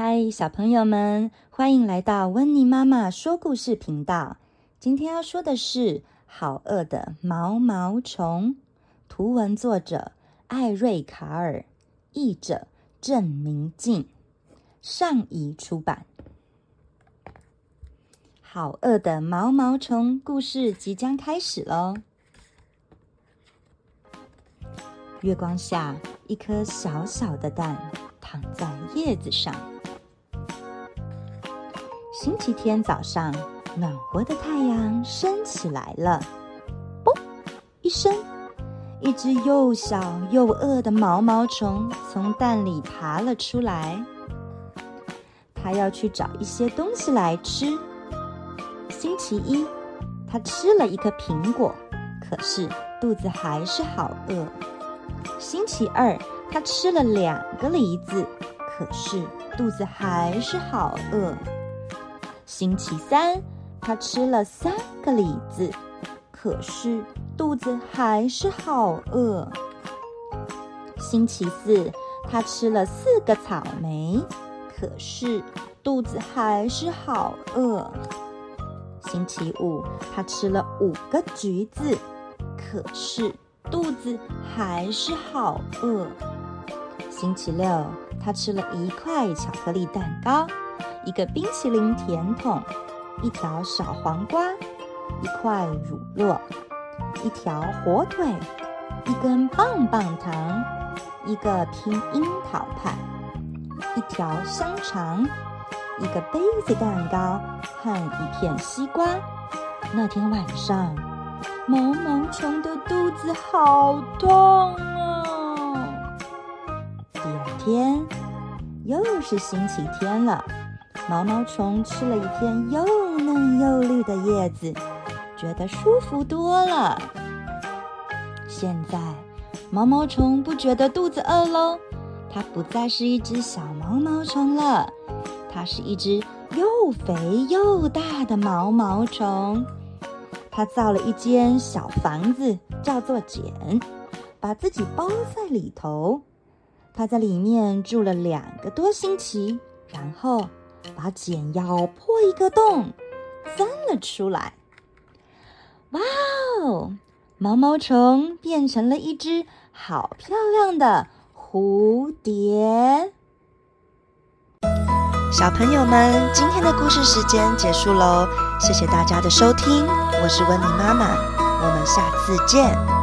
嗨，小朋友们，欢迎来到温妮妈妈说故事频道。今天要说的是《好饿的毛毛虫》，图文作者艾瑞卡尔，译者郑明静，上谊出版。好饿的毛毛虫故事即将开始喽！月光下，一颗小小的蛋躺在叶子上。星期天早上，暖和的太阳升起来了。嘣！一声，一只又小又饿的毛毛虫从蛋里爬了出来。它要去找一些东西来吃。星期一，它吃了一颗苹果，可是肚子还是好饿。星期二，它吃了两个梨子，可是肚子还是好饿。星期三，他吃了三个李子，可是肚子还是好饿。星期四，他吃了四个草莓，可是肚子还是好饿。星期五，他吃了五个橘子，可是肚子还是好饿。星期六，他吃了一块巧克力蛋糕。一个冰淇淋甜筒，一条小黄瓜，一块乳酪，一条火腿，一根棒棒糖，一个拼音桃派，一条香肠，一个杯子蛋糕和一片西瓜。那天晚上，毛毛虫的肚子好痛啊！第二天，又是星期天了。毛毛虫吃了一片又嫩又绿的叶子，觉得舒服多了。现在，毛毛虫不觉得肚子饿喽，它不再是一只小毛毛虫了，它是一只又肥又大的毛毛虫。它造了一间小房子，叫做茧，把自己包在里头。它在里面住了两个多星期，然后。把茧咬破一个洞，钻了出来。哇哦！毛毛虫变成了一只好漂亮的蝴蝶。小朋友们，今天的故事时间结束喽，谢谢大家的收听，我是温妮妈妈，我们下次见。